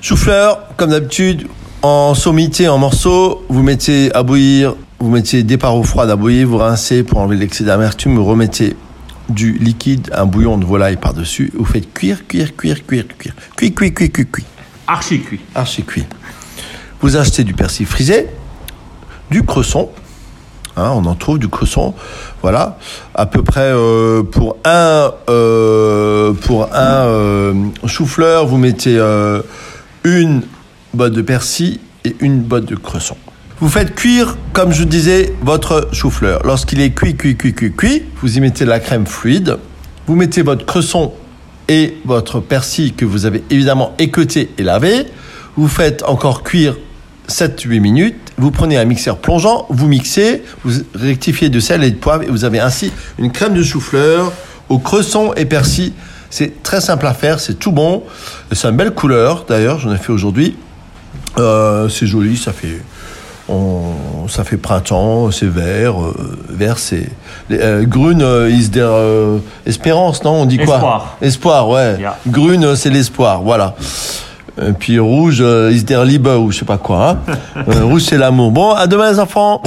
Choufleur, comme d'habitude, en sommité, en morceaux, vous mettez à bouillir, vous mettez des parois froides à bouillir, vous rincez pour enlever l'excès d'amertume, vous remettez du liquide, un bouillon de volaille par-dessus, vous faites cuire, cuire, cuire, cuire, cuire, cuire, cuire, cuit, cuit, cuit. Archi cuit. Archi cuit. Vous achetez du persil frisé, du cresson, hein, on en trouve du cresson, voilà, à peu près euh, pour un, euh, pour un euh, chou-fleur, vous mettez euh, une botte de persil et une botte de cresson. Vous faites cuire, comme je disais, votre chou-fleur. Lorsqu'il est cuit, cuit, cuit, cuit, cuit, vous y mettez la crème fluide. Vous mettez votre cresson et votre persil que vous avez évidemment équeuté et lavé. Vous faites encore cuire 7-8 minutes. Vous prenez un mixeur plongeant, vous mixez, vous rectifiez de sel et de poivre et vous avez ainsi une crème de chou-fleur au cresson et persil. C'est très simple à faire, c'est tout bon. C'est une belle couleur d'ailleurs, j'en ai fait aujourd'hui. Euh, c'est joli, ça fait, on- ça fait printemps, c'est vert. euh, vert, c'est. Euh, grune, is der, espérance, non On dit quoi Espoir. Espoir, ouais. Yeah. Grune, c'est l'espoir, voilà. Et puis rouge, is der Liebe, ou je sais pas quoi. hein. Rouge, c'est l'amour. Bon, à demain, les enfants